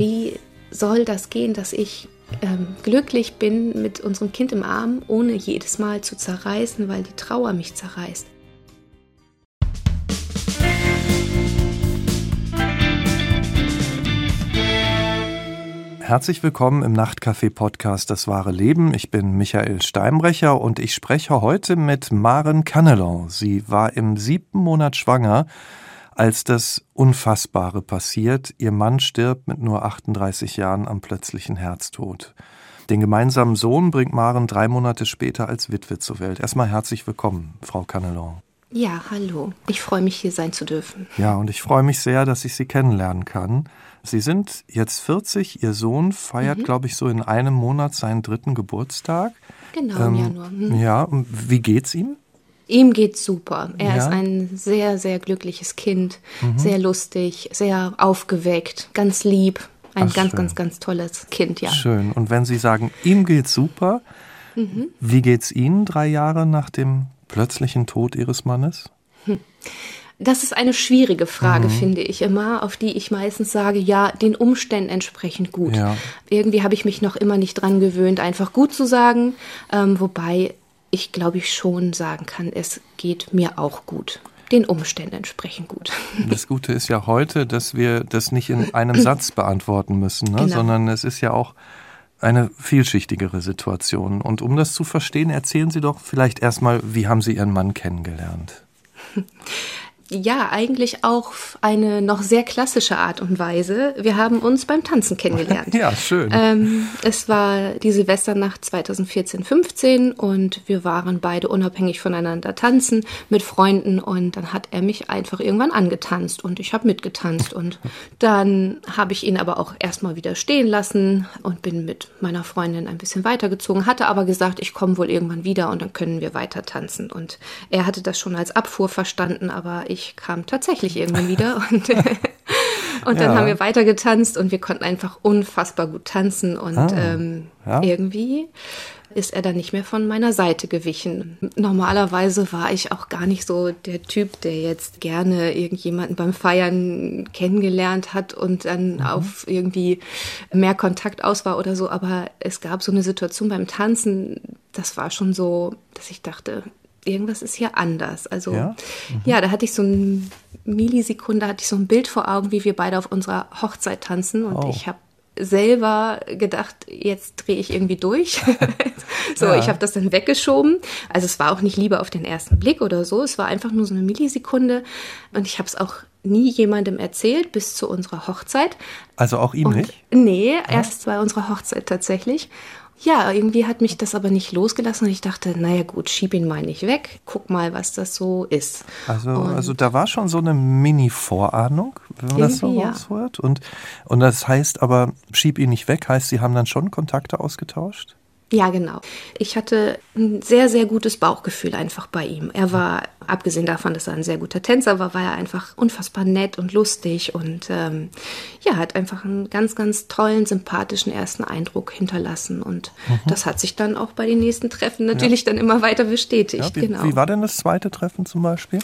Wie soll das gehen, dass ich ähm, glücklich bin mit unserem Kind im Arm, ohne jedes Mal zu zerreißen, weil die Trauer mich zerreißt? Herzlich willkommen im Nachtcafé-Podcast Das wahre Leben. Ich bin Michael Steinbrecher und ich spreche heute mit Maren Cannelon. Sie war im siebten Monat schwanger, als das Unfassbare passiert. Ihr Mann stirbt mit nur 38 Jahren am plötzlichen Herztod. Den gemeinsamen Sohn bringt Maren drei Monate später als Witwe zur Welt. Erstmal herzlich willkommen, Frau Cannelon. Ja, hallo. Ich freue mich, hier sein zu dürfen. Ja, und ich freue mich sehr, dass ich Sie kennenlernen kann. Sie sind jetzt 40, Ihr Sohn feiert, mhm. glaube ich, so in einem Monat seinen dritten Geburtstag. Genau, im ähm, Januar. Mhm. Ja, wie geht's ihm? Ihm geht's super. Er ja. ist ein sehr, sehr glückliches Kind, mhm. sehr lustig, sehr aufgeweckt, ganz lieb. Ein Ach, ganz, schön. ganz, ganz tolles Kind, ja. Schön. Und wenn Sie sagen, ihm geht's super, mhm. wie geht's Ihnen drei Jahre nach dem plötzlichen Tod Ihres Mannes? Hm. Das ist eine schwierige Frage, mhm. finde ich immer, auf die ich meistens sage, ja, den Umständen entsprechend gut. Ja. Irgendwie habe ich mich noch immer nicht dran gewöhnt, einfach gut zu sagen, ähm, wobei ich glaube ich schon sagen kann, es geht mir auch gut den Umständen entsprechend gut. Das Gute ist ja heute, dass wir das nicht in einem Satz beantworten müssen, ne? genau. sondern es ist ja auch eine vielschichtigere Situation. Und um das zu verstehen, erzählen Sie doch vielleicht erstmal, wie haben Sie Ihren Mann kennengelernt? ja, eigentlich auch eine noch sehr klassische Art und Weise. Wir haben uns beim Tanzen kennengelernt. ja, schön. Ähm, es war die Silvesternacht 2014, 15 und wir waren beide unabhängig voneinander tanzen mit Freunden und dann hat er mich einfach irgendwann angetanzt und ich habe mitgetanzt und dann habe ich ihn aber auch erstmal wieder stehen lassen und bin mit meiner Freundin ein bisschen weitergezogen, hatte aber gesagt, ich komme wohl irgendwann wieder und dann können wir weiter tanzen und er hatte das schon als Abfuhr verstanden, aber ich ich kam tatsächlich irgendwann wieder und, und dann ja. haben wir weiter getanzt und wir konnten einfach unfassbar gut tanzen und ah, ähm, ja. irgendwie ist er dann nicht mehr von meiner Seite gewichen. Normalerweise war ich auch gar nicht so der Typ, der jetzt gerne irgendjemanden beim Feiern kennengelernt hat und dann mhm. auf irgendwie mehr Kontakt aus war oder so. Aber es gab so eine Situation beim Tanzen, das war schon so, dass ich dachte, irgendwas ist hier anders. Also ja, mhm. ja da hatte ich so eine Millisekunde, hatte ich so ein Bild vor Augen, wie wir beide auf unserer Hochzeit tanzen und oh. ich habe selber gedacht, jetzt drehe ich irgendwie durch. so, ja. ich habe das dann weggeschoben. Also es war auch nicht Liebe auf den ersten Blick oder so. Es war einfach nur so eine Millisekunde und ich habe es auch nie jemandem erzählt bis zu unserer Hochzeit. Also auch ihm und, nicht? Nee, erst bei unserer Hochzeit tatsächlich ja, irgendwie hat mich das aber nicht losgelassen und ich dachte, naja gut, schieb ihn mal nicht weg, guck mal, was das so ist. Also, also da war schon so eine Mini-Vorahnung, wenn man das so ja. raushört. Und, und das heißt aber, schieb ihn nicht weg, heißt, Sie haben dann schon Kontakte ausgetauscht? Ja, genau. Ich hatte ein sehr, sehr gutes Bauchgefühl einfach bei ihm. Er war, abgesehen davon, dass er ein sehr guter Tänzer war, war er einfach unfassbar nett und lustig und ähm, ja, hat einfach einen ganz, ganz tollen, sympathischen ersten Eindruck hinterlassen. Und mhm. das hat sich dann auch bei den nächsten Treffen natürlich ja. dann immer weiter bestätigt. Ja, wie, genau. wie war denn das zweite Treffen zum Beispiel?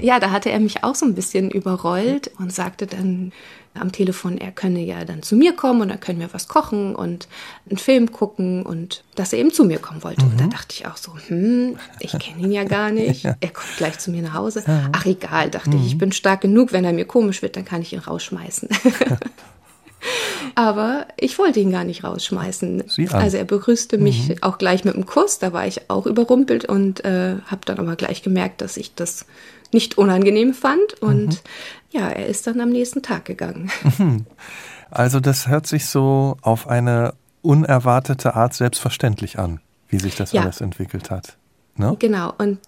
Ja, da hatte er mich auch so ein bisschen überrollt und sagte dann, am Telefon, er könne ja dann zu mir kommen und dann können wir was kochen und einen Film gucken und dass er eben zu mir kommen wollte. Mhm. Und da mhm. dachte ich auch so, hm, ich kenne ihn ja gar nicht. ja. Er kommt gleich zu mir nach Hause. Ja. Ach egal, dachte mhm. ich, ich bin stark genug, wenn er mir komisch wird, dann kann ich ihn rausschmeißen. Aber ich wollte ihn gar nicht rausschmeißen. Also er begrüßte mich mhm. auch gleich mit einem Kuss, da war ich auch überrumpelt und äh, habe dann aber gleich gemerkt, dass ich das nicht unangenehm fand. Und mhm. ja, er ist dann am nächsten Tag gegangen. Also das hört sich so auf eine unerwartete Art selbstverständlich an, wie sich das ja. alles entwickelt hat. Ne? Genau. Und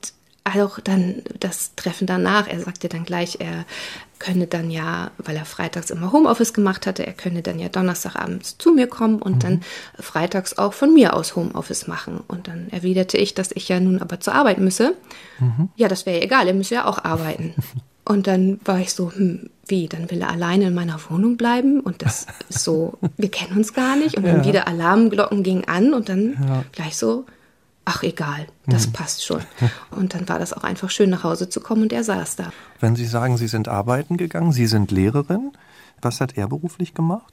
auch dann das Treffen danach, er sagte dann gleich, er könne dann ja, weil er freitags immer Homeoffice gemacht hatte, er könne dann ja Donnerstagabends zu mir kommen und mhm. dann freitags auch von mir aus Homeoffice machen. Und dann erwiderte ich, dass ich ja nun aber zur Arbeit müsse. Mhm. Ja, das wäre ja egal, er müsse ja auch arbeiten. Und dann war ich so, hm, wie, dann will er alleine in meiner Wohnung bleiben und das ist so, wir kennen uns gar nicht. Und dann ja. wieder Alarmglocken gingen an und dann ja. gleich so, ach egal, das hm. passt schon. Und dann war das auch einfach schön, nach Hause zu kommen und er saß da. Wenn Sie sagen, Sie sind arbeiten gegangen, Sie sind Lehrerin, was hat er beruflich gemacht?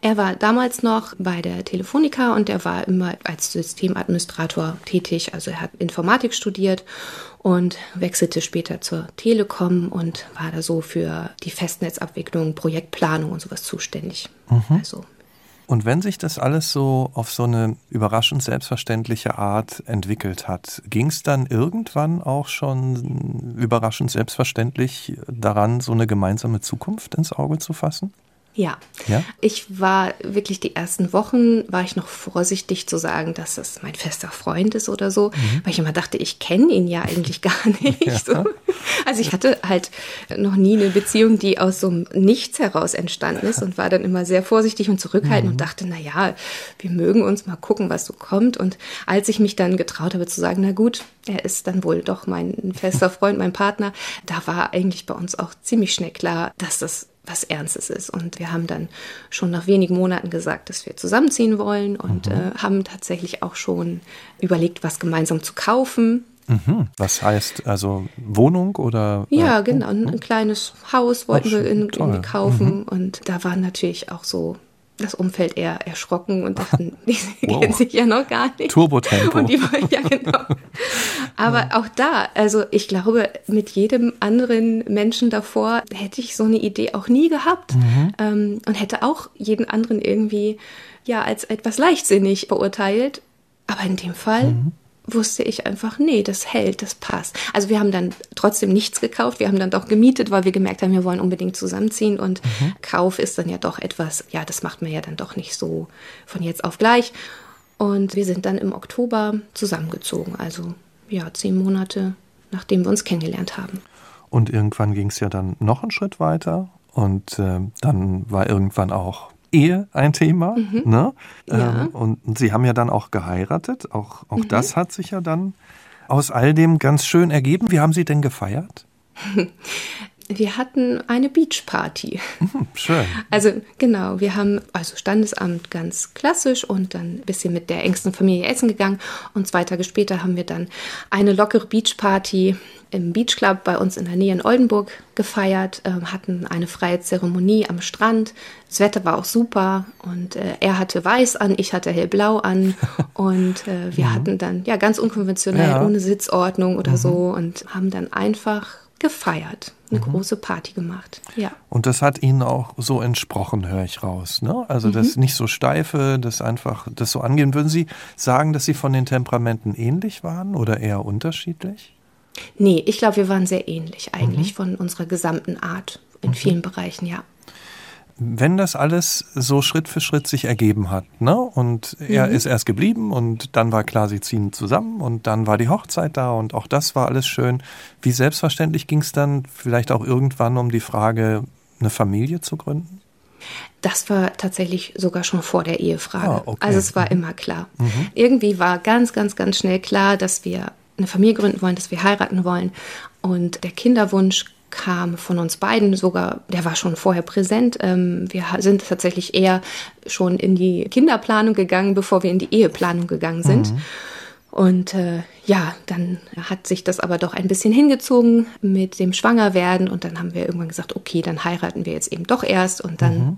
Er war damals noch bei der Telefonica und er war immer als Systemadministrator tätig. Also er hat Informatik studiert und wechselte später zur Telekom und war da so für die Festnetzabwicklung, Projektplanung und sowas zuständig. Mhm. Also und wenn sich das alles so auf so eine überraschend selbstverständliche Art entwickelt hat, ging es dann irgendwann auch schon überraschend selbstverständlich daran, so eine gemeinsame Zukunft ins Auge zu fassen? Ja. ja. Ich war wirklich die ersten Wochen, war ich noch vorsichtig zu sagen, dass das mein fester Freund ist oder so, mhm. weil ich immer dachte, ich kenne ihn ja eigentlich gar nicht. Ja. So. Also ich hatte halt noch nie eine Beziehung, die aus so einem Nichts heraus entstanden ist und war dann immer sehr vorsichtig und zurückhaltend mhm. und dachte, na ja, wir mögen uns mal gucken, was so kommt. Und als ich mich dann getraut habe zu sagen, na gut, er ist dann wohl doch mein fester Freund, mein Partner, da war eigentlich bei uns auch ziemlich schnell klar, dass das was Ernstes ist. Und wir haben dann schon nach wenigen Monaten gesagt, dass wir zusammenziehen wollen und mhm. äh, haben tatsächlich auch schon überlegt, was gemeinsam zu kaufen. Mhm. Was heißt also Wohnung oder? Ja, äh, genau. Ein, ein, kleines Haus wollten wir in, in kaufen. Mhm. Und da waren natürlich auch so das Umfeld eher erschrocken und dachten, die wow. kennen sich ja noch gar nicht. Turbotempo. Und die wollen, ja, genau. Aber ja. auch da, also ich glaube, mit jedem anderen Menschen davor hätte ich so eine Idee auch nie gehabt mhm. ähm, und hätte auch jeden anderen irgendwie ja als etwas leichtsinnig beurteilt. Aber in dem Fall mhm wusste ich einfach, nee, das hält, das passt. Also wir haben dann trotzdem nichts gekauft, wir haben dann doch gemietet, weil wir gemerkt haben, wir wollen unbedingt zusammenziehen und mhm. Kauf ist dann ja doch etwas, ja, das macht man ja dann doch nicht so von jetzt auf gleich. Und wir sind dann im Oktober zusammengezogen, also ja, zehn Monate, nachdem wir uns kennengelernt haben. Und irgendwann ging es ja dann noch einen Schritt weiter und äh, dann war irgendwann auch Ehe ein Thema. Mhm. Ne? Ja. Ähm, und Sie haben ja dann auch geheiratet. Auch, auch mhm. das hat sich ja dann aus all dem ganz schön ergeben. Wie haben Sie denn gefeiert? Wir hatten eine Beachparty. Mhm, schön. Also genau, wir haben also Standesamt ganz klassisch und dann ein bisschen mit der engsten Familie essen gegangen. Und zwei Tage später haben wir dann eine lockere Beachparty im Beachclub bei uns in der Nähe in Oldenburg gefeiert, äh, hatten eine freie Zeremonie am Strand. Das Wetter war auch super und äh, er hatte weiß an, ich hatte hellblau an und äh, wir mhm. hatten dann ja ganz unkonventionell, ja. ohne Sitzordnung oder mhm. so und haben dann einfach gefeiert, eine mhm. große Party gemacht. Ja. Und das hat Ihnen auch so entsprochen, höre ich raus. Ne? Also mhm. das nicht so steife, das einfach das so angehen. Würden Sie sagen, dass Sie von den Temperamenten ähnlich waren oder eher unterschiedlich? Nee, ich glaube, wir waren sehr ähnlich eigentlich mhm. von unserer gesamten Art in mhm. vielen Bereichen, ja. Wenn das alles so Schritt für Schritt sich ergeben hat, ne? Und er mhm. ist erst geblieben und dann war klar, sie ziehen zusammen und dann war die Hochzeit da und auch das war alles schön. Wie selbstverständlich ging es dann vielleicht auch irgendwann um die Frage, eine Familie zu gründen? Das war tatsächlich sogar schon vor der Ehefrage. Ah, okay. Also es war mhm. immer klar. Mhm. Irgendwie war ganz, ganz, ganz schnell klar, dass wir eine Familie gründen wollen, dass wir heiraten wollen. Und der Kinderwunsch kam von uns beiden sogar, der war schon vorher präsent. Ähm, wir sind tatsächlich eher schon in die Kinderplanung gegangen, bevor wir in die Eheplanung gegangen sind. Mhm. Und äh, ja, dann hat sich das aber doch ein bisschen hingezogen mit dem Schwangerwerden und dann haben wir irgendwann gesagt, okay, dann heiraten wir jetzt eben doch erst und dann mhm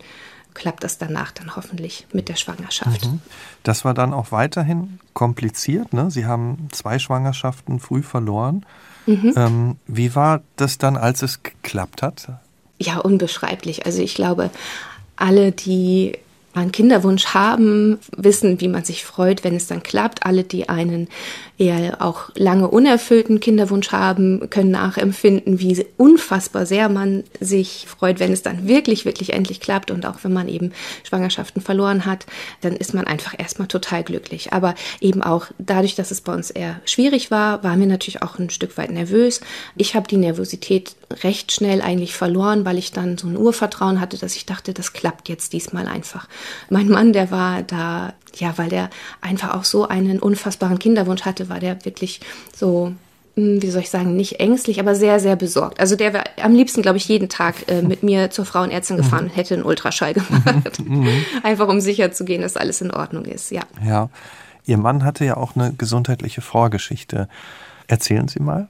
klappt das danach dann hoffentlich mit der Schwangerschaft. Mhm. Das war dann auch weiterhin kompliziert. Ne? Sie haben zwei Schwangerschaften früh verloren. Mhm. Ähm, wie war das dann, als es geklappt hat? Ja, unbeschreiblich. Also ich glaube, alle, die einen Kinderwunsch haben, wissen, wie man sich freut, wenn es dann klappt. Alle, die einen eher auch lange unerfüllten Kinderwunsch haben, können nachempfinden, wie unfassbar sehr man sich freut, wenn es dann wirklich, wirklich endlich klappt. Und auch wenn man eben Schwangerschaften verloren hat, dann ist man einfach erstmal total glücklich. Aber eben auch dadurch, dass es bei uns eher schwierig war, waren wir natürlich auch ein Stück weit nervös. Ich habe die Nervosität recht schnell eigentlich verloren, weil ich dann so ein Urvertrauen hatte, dass ich dachte, das klappt jetzt diesmal einfach. Mein Mann, der war da ja, weil der einfach auch so einen unfassbaren Kinderwunsch hatte, war der wirklich so hm, wie soll ich sagen, nicht ängstlich, aber sehr, sehr besorgt. Also der wäre am liebsten, glaube ich, jeden Tag äh, mit mir zur Frauenärztin gefahren und hätte einen Ultraschall gemacht. Mhm. Einfach um sicher zu gehen, dass alles in Ordnung ist, ja. Ja. Ihr Mann hatte ja auch eine gesundheitliche Vorgeschichte. Erzählen Sie mal.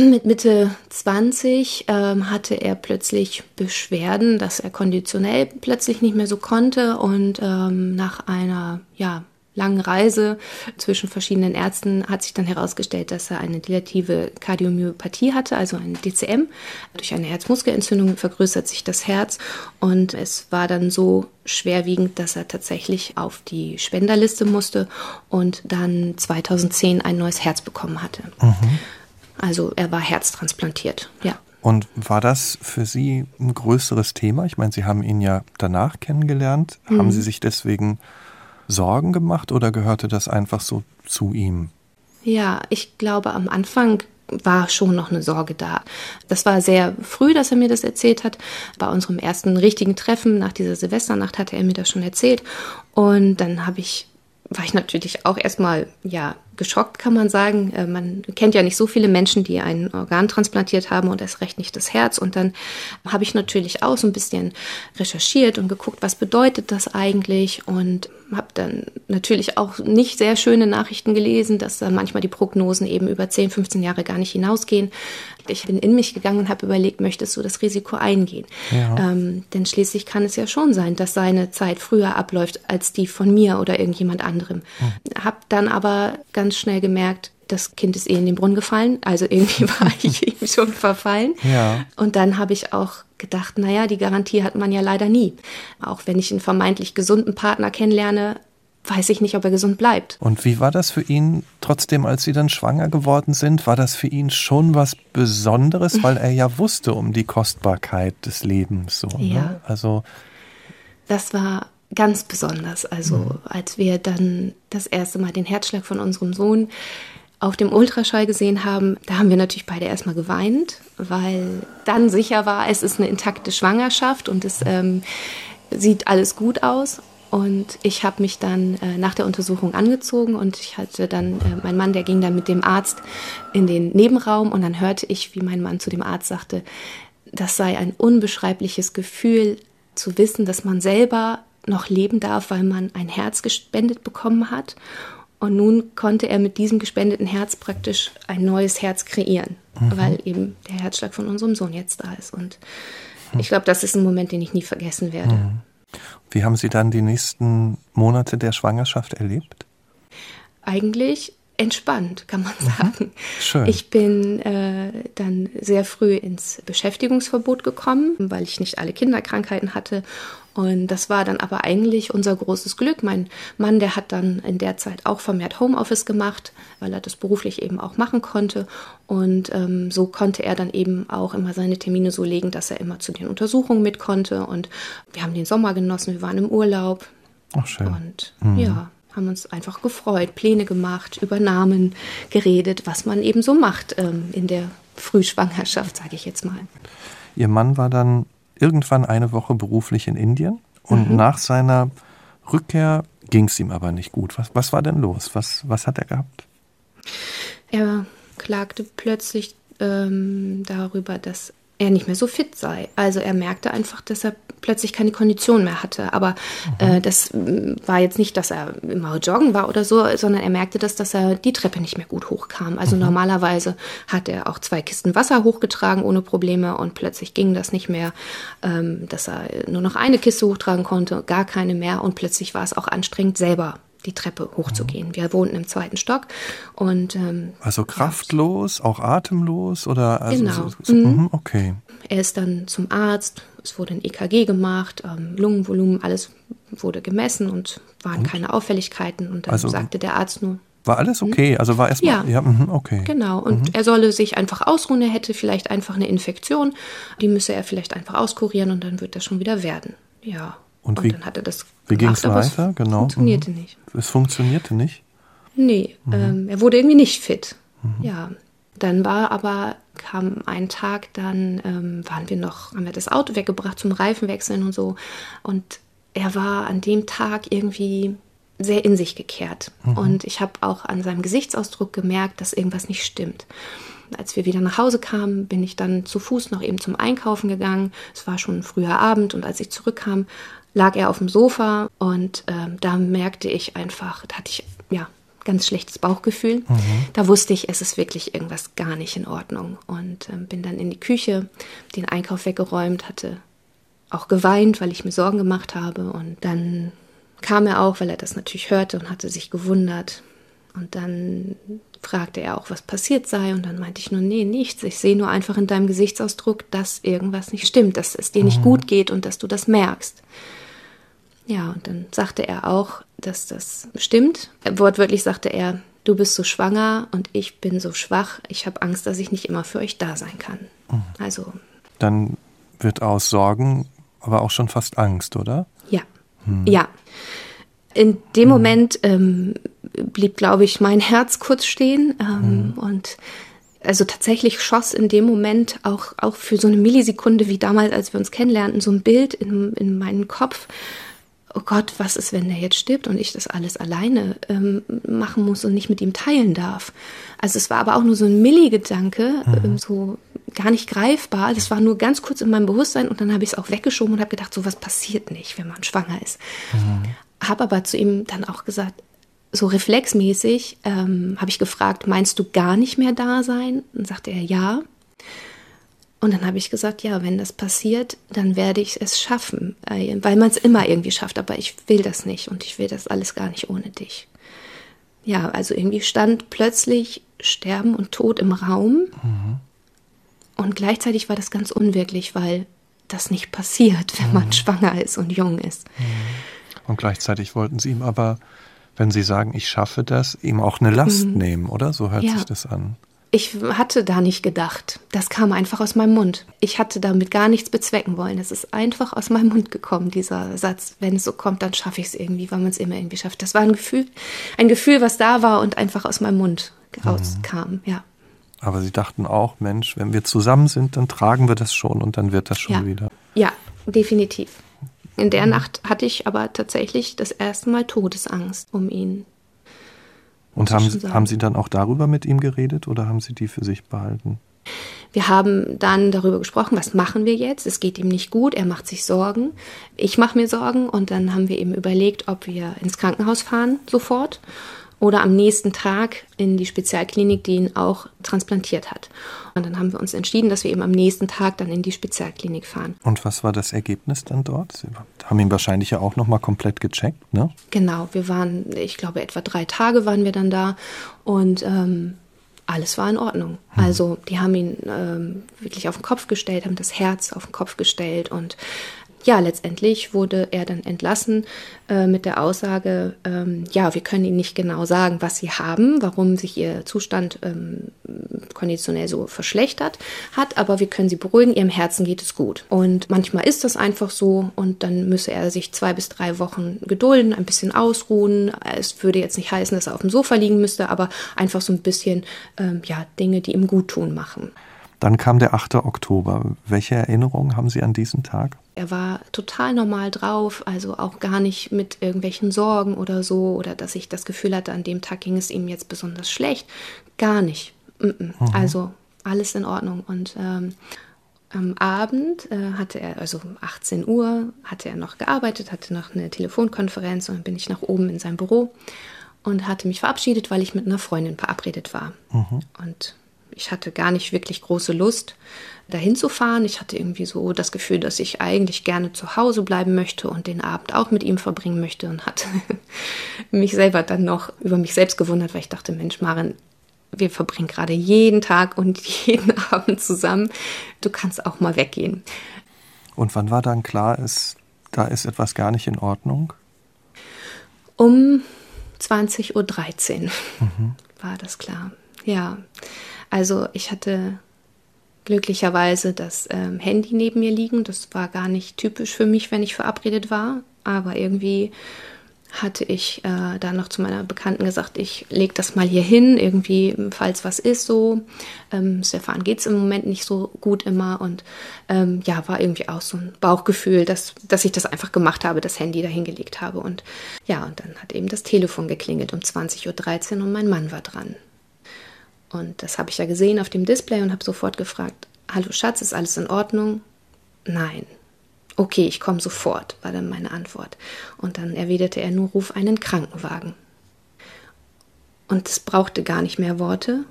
Mit Mitte 20 ähm, hatte er plötzlich Beschwerden, dass er konditionell plötzlich nicht mehr so konnte und ähm, nach einer ja, langen Reise zwischen verschiedenen Ärzten hat sich dann herausgestellt, dass er eine dilative Kardiomyopathie hatte, also ein DCM. Durch eine Herzmuskelentzündung vergrößert sich das Herz und es war dann so schwerwiegend, dass er tatsächlich auf die Spenderliste musste und dann 2010 ein neues Herz bekommen hatte. Mhm. Also er war herztransplantiert, ja. Und war das für Sie ein größeres Thema? Ich meine, Sie haben ihn ja danach kennengelernt. Mhm. Haben Sie sich deswegen Sorgen gemacht oder gehörte das einfach so zu ihm? Ja, ich glaube, am Anfang war schon noch eine Sorge da. Das war sehr früh, dass er mir das erzählt hat. Bei unserem ersten richtigen Treffen nach dieser Silvesternacht hatte er mir das schon erzählt. Und dann habe ich war ich natürlich auch erstmal ja geschockt, kann man sagen. Äh, man kennt ja nicht so viele Menschen, die ein Organ transplantiert haben und erst recht nicht das Herz. Und dann habe ich natürlich auch so ein bisschen recherchiert und geguckt, was bedeutet das eigentlich und habe dann natürlich auch nicht sehr schöne Nachrichten gelesen, dass da manchmal die Prognosen eben über 10, 15 Jahre gar nicht hinausgehen. Ich bin in mich gegangen und habe überlegt, möchtest du das Risiko eingehen? Ja. Ähm, denn schließlich kann es ja schon sein, dass seine Zeit früher abläuft als die von mir oder irgendjemand anderem. Hm. Habe dann aber ganz schnell gemerkt, das Kind ist eh in den Brunnen gefallen, also irgendwie war ich ihm schon verfallen. Ja. Und dann habe ich auch gedacht, naja, die Garantie hat man ja leider nie. Auch wenn ich einen vermeintlich gesunden Partner kennenlerne, weiß ich nicht, ob er gesund bleibt. Und wie war das für ihn trotzdem, als Sie dann schwanger geworden sind? War das für ihn schon was Besonderes, weil er ja wusste um die Kostbarkeit des Lebens? So, ne? ja. Ne? Also das war ganz besonders. Also mhm. als wir dann das erste Mal den Herzschlag von unserem Sohn auf dem Ultraschall gesehen haben, da haben wir natürlich beide erstmal geweint, weil dann sicher war, es ist eine intakte Schwangerschaft und es ähm, sieht alles gut aus. Und ich habe mich dann äh, nach der Untersuchung angezogen und ich hatte dann, äh, mein Mann, der ging dann mit dem Arzt in den Nebenraum und dann hörte ich, wie mein Mann zu dem Arzt sagte, das sei ein unbeschreibliches Gefühl zu wissen, dass man selber noch leben darf, weil man ein Herz gespendet bekommen hat und nun konnte er mit diesem gespendeten Herz praktisch ein neues Herz kreieren, mhm. weil eben der Herzschlag von unserem Sohn jetzt da ist. Und ich glaube, das ist ein Moment, den ich nie vergessen werde. Mhm. Wie haben Sie dann die nächsten Monate der Schwangerschaft erlebt? Eigentlich entspannt, kann man mhm. sagen. Schön. Ich bin äh, dann sehr früh ins Beschäftigungsverbot gekommen, weil ich nicht alle Kinderkrankheiten hatte und das war dann aber eigentlich unser großes Glück. Mein Mann, der hat dann in der Zeit auch vermehrt Homeoffice gemacht, weil er das beruflich eben auch machen konnte. Und ähm, so konnte er dann eben auch immer seine Termine so legen, dass er immer zu den Untersuchungen mit konnte. Und wir haben den Sommer genossen, wir waren im Urlaub. Ach, schön. Und mhm. ja, haben uns einfach gefreut, Pläne gemacht, über Namen geredet, was man eben so macht ähm, in der Frühschwangerschaft, sage ich jetzt mal. Ihr Mann war dann irgendwann eine Woche beruflich in Indien und mhm. nach seiner Rückkehr ging es ihm aber nicht gut. Was, was war denn los? Was, was hat er gehabt? Er klagte plötzlich ähm, darüber, dass er nicht mehr so fit sei. Also er merkte einfach, dass er plötzlich keine Kondition mehr hatte. Aber mhm. äh, das mm, war jetzt nicht, dass er immer joggen war oder so, sondern er merkte das, dass er die Treppe nicht mehr gut hochkam. Also mhm. normalerweise hat er auch zwei Kisten Wasser hochgetragen ohne Probleme und plötzlich ging das nicht mehr, ähm, dass er nur noch eine Kiste hochtragen konnte, gar keine mehr und plötzlich war es auch anstrengend selber die Treppe hochzugehen. Mhm. Wir wohnten im zweiten Stock und ähm, also kraftlos, auch atemlos oder also genau. So, so, mhm. Okay. Er ist dann zum Arzt. Es wurde ein EKG gemacht, ähm, Lungenvolumen, alles wurde gemessen und waren und? keine Auffälligkeiten. Und dann also, sagte der Arzt nur. War alles hm? okay? Also war erstmal. Ja, ja mhm, okay. Genau. Und mhm. er solle sich einfach ausruhen. Er hätte vielleicht einfach eine Infektion. Die müsse er vielleicht einfach auskurieren und dann wird das schon wieder werden. Ja. Und, und wie, dann hat er das Wie ging es weiter? Genau. Funktionierte mhm. nicht. Es funktionierte nicht? Nee, mhm. ähm, er wurde irgendwie nicht fit. Mhm. Ja. Dann war aber, kam ein Tag, dann ähm, waren wir noch, haben wir das Auto weggebracht zum Reifenwechseln und so. Und er war an dem Tag irgendwie sehr in sich gekehrt. Mhm. Und ich habe auch an seinem Gesichtsausdruck gemerkt, dass irgendwas nicht stimmt. Als wir wieder nach Hause kamen, bin ich dann zu Fuß noch eben zum Einkaufen gegangen. Es war schon früher Abend und als ich zurückkam, lag er auf dem Sofa und ähm, da merkte ich einfach, da hatte ich ja ganz schlechtes Bauchgefühl. Mhm. Da wusste ich, es ist wirklich irgendwas gar nicht in Ordnung. Und äh, bin dann in die Küche, den Einkauf weggeräumt, hatte auch geweint, weil ich mir Sorgen gemacht habe. Und dann kam er auch, weil er das natürlich hörte und hatte sich gewundert. Und dann fragte er auch, was passiert sei. Und dann meinte ich nur, nee, nichts. Ich sehe nur einfach in deinem Gesichtsausdruck, dass irgendwas nicht stimmt, dass es dir nicht mhm. gut geht und dass du das merkst. Ja, und dann sagte er auch, dass das stimmt. Wortwörtlich sagte er, du bist so schwanger und ich bin so schwach. Ich habe Angst, dass ich nicht immer für euch da sein kann. Mhm. Also. Dann wird aus Sorgen aber auch schon fast Angst, oder? Ja. Hm. Ja. In dem hm. Moment ähm, blieb, glaube ich, mein Herz kurz stehen ähm, hm. und also tatsächlich schoss in dem Moment auch, auch für so eine Millisekunde wie damals, als wir uns kennenlernten, so ein Bild in, in meinen Kopf. Oh Gott, was ist, wenn der jetzt stirbt und ich das alles alleine ähm, machen muss und nicht mit ihm teilen darf? Also es war aber auch nur so ein Milli-Gedanke, mhm. ähm, so gar nicht greifbar. Das war nur ganz kurz in meinem Bewusstsein und dann habe ich es auch weggeschoben und habe gedacht, so was passiert nicht, wenn man schwanger ist. Mhm. Habe aber zu ihm dann auch gesagt, so reflexmäßig ähm, habe ich gefragt, meinst du gar nicht mehr da sein? Und sagte er ja. Und dann habe ich gesagt, ja, wenn das passiert, dann werde ich es schaffen, äh, weil man es immer irgendwie schafft, aber ich will das nicht und ich will das alles gar nicht ohne dich. Ja, also irgendwie stand plötzlich Sterben und Tod im Raum mhm. und gleichzeitig war das ganz unwirklich, weil das nicht passiert, wenn mhm. man schwanger ist und jung ist. Mhm. Und gleichzeitig wollten sie ihm aber wenn Sie sagen, ich schaffe das, ihm auch eine Last mhm. nehmen, oder? So hört ja. sich das an. Ich hatte da nicht gedacht. Das kam einfach aus meinem Mund. Ich hatte damit gar nichts bezwecken wollen. Es ist einfach aus meinem Mund gekommen, dieser Satz. Wenn es so kommt, dann schaffe ich es irgendwie, weil man es immer irgendwie schafft. Das war ein Gefühl, ein Gefühl, was da war und einfach aus meinem Mund rauskam, mhm. ja. Aber Sie dachten auch, Mensch, wenn wir zusammen sind, dann tragen wir das schon und dann wird das schon ja. wieder. Ja, definitiv. In der mhm. Nacht hatte ich aber tatsächlich das erste Mal Todesangst um ihn. Und haben, haben Sie dann auch darüber mit ihm geredet oder haben Sie die für sich behalten? Wir haben dann darüber gesprochen, was machen wir jetzt? Es geht ihm nicht gut, er macht sich Sorgen. Ich mache mir Sorgen und dann haben wir eben überlegt, ob wir ins Krankenhaus fahren sofort oder am nächsten Tag in die Spezialklinik, die ihn auch transplantiert hat. Und dann haben wir uns entschieden, dass wir eben am nächsten Tag dann in die Spezialklinik fahren. Und was war das Ergebnis dann dort? Sie haben ihn wahrscheinlich ja auch noch mal komplett gecheckt, ne? Genau, wir waren, ich glaube, etwa drei Tage waren wir dann da und ähm, alles war in Ordnung. Hm. Also die haben ihn ähm, wirklich auf den Kopf gestellt, haben das Herz auf den Kopf gestellt und ja, letztendlich wurde er dann entlassen äh, mit der Aussage, ähm, ja, wir können Ihnen nicht genau sagen, was Sie haben, warum sich Ihr Zustand ähm, konditionell so verschlechtert hat, aber wir können Sie beruhigen, Ihrem Herzen geht es gut. Und manchmal ist das einfach so und dann müsse er sich zwei bis drei Wochen gedulden, ein bisschen ausruhen. Es würde jetzt nicht heißen, dass er auf dem Sofa liegen müsste, aber einfach so ein bisschen, ähm, ja, Dinge, die ihm gut tun, machen. Dann kam der 8. Oktober. Welche Erinnerungen haben Sie an diesen Tag? Er war total normal drauf, also auch gar nicht mit irgendwelchen Sorgen oder so, oder dass ich das Gefühl hatte, an dem Tag ging es ihm jetzt besonders schlecht. Gar nicht. Mhm. Also alles in Ordnung. Und ähm, am Abend äh, hatte er, also um 18 Uhr, hatte er noch gearbeitet, hatte noch eine Telefonkonferenz und dann bin ich nach oben in sein Büro und hatte mich verabschiedet, weil ich mit einer Freundin verabredet war. Mhm. Und ich hatte gar nicht wirklich große Lust, dahin zu fahren. Ich hatte irgendwie so das Gefühl, dass ich eigentlich gerne zu Hause bleiben möchte und den Abend auch mit ihm verbringen möchte und hatte mich selber dann noch über mich selbst gewundert, weil ich dachte, Mensch, Maren, wir verbringen gerade jeden Tag und jeden Abend zusammen. Du kannst auch mal weggehen. Und wann war dann klar, ist, da ist etwas gar nicht in Ordnung? Um 20.13 Uhr mhm. war das klar. Ja, also ich hatte glücklicherweise das ähm, Handy neben mir liegen. Das war gar nicht typisch für mich, wenn ich verabredet war. Aber irgendwie hatte ich äh, da noch zu meiner Bekannten gesagt, ich lege das mal hier hin, irgendwie, falls was ist so. Ähm, Stefan geht es im Moment nicht so gut immer und ähm, ja, war irgendwie auch so ein Bauchgefühl, dass, dass ich das einfach gemacht habe, das Handy da hingelegt habe. Und ja, und dann hat eben das Telefon geklingelt um 20.13 Uhr und mein Mann war dran. Und das habe ich ja gesehen auf dem Display und habe sofort gefragt, hallo Schatz, ist alles in Ordnung? Nein. Okay, ich komme sofort, war dann meine Antwort. Und dann erwiderte er nur, ruf einen Krankenwagen. Und es brauchte gar nicht mehr Worte.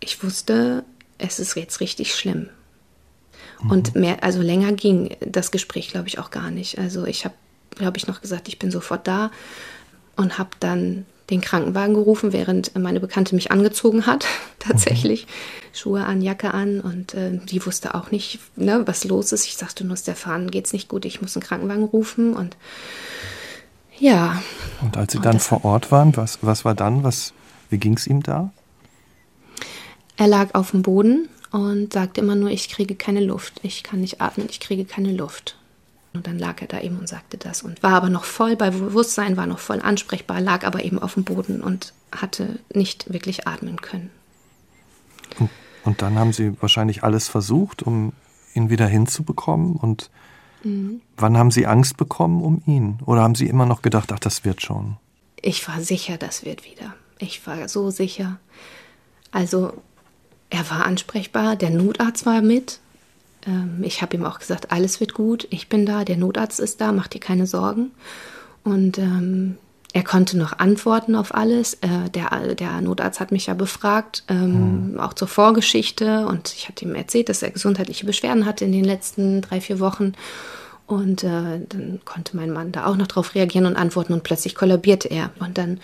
Ich wusste, es ist jetzt richtig schlimm. Mhm. Und mehr, also länger ging das Gespräch, glaube ich, auch gar nicht. Also ich habe, glaube ich, noch gesagt, ich bin sofort da und habe dann den Krankenwagen gerufen, während meine Bekannte mich angezogen hat, tatsächlich. Schuhe an, Jacke an und äh, die wusste auch nicht, ne, was los ist. Ich sagte nur, Stefan, geht's nicht gut, ich muss einen Krankenwagen rufen und ja. Und als Sie und dann vor Ort waren, was, was war dann? Was, wie ging es ihm da? Er lag auf dem Boden und sagte immer nur, ich kriege keine Luft, ich kann nicht atmen, ich kriege keine Luft. Und dann lag er da eben und sagte das und war aber noch voll bei Bewusstsein, war noch voll ansprechbar, lag aber eben auf dem Boden und hatte nicht wirklich atmen können. Und, und dann haben Sie wahrscheinlich alles versucht, um ihn wieder hinzubekommen. Und mhm. wann haben Sie Angst bekommen um ihn? Oder haben Sie immer noch gedacht, ach, das wird schon? Ich war sicher, das wird wieder. Ich war so sicher. Also, er war ansprechbar, der Notarzt war mit, ähm, ich habe ihm auch gesagt, alles wird gut, ich bin da, der Notarzt ist da, mach dir keine Sorgen. Und ähm, er konnte noch antworten auf alles. Äh, der, der Notarzt hat mich ja befragt, ähm, mhm. auch zur Vorgeschichte. Und ich hatte ihm erzählt, dass er gesundheitliche Beschwerden hatte in den letzten drei, vier Wochen. Und äh, dann konnte mein Mann da auch noch drauf reagieren und antworten. Und plötzlich kollabierte er. Und dann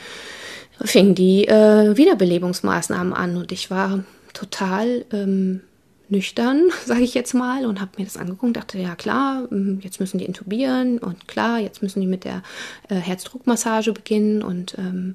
fingen die äh, Wiederbelebungsmaßnahmen an. Und ich war total ähm, nüchtern, sage ich jetzt mal, und habe mir das angeguckt, dachte, ja klar, hm, jetzt müssen die intubieren und klar, jetzt müssen die mit der äh, Herzdruckmassage beginnen und ähm,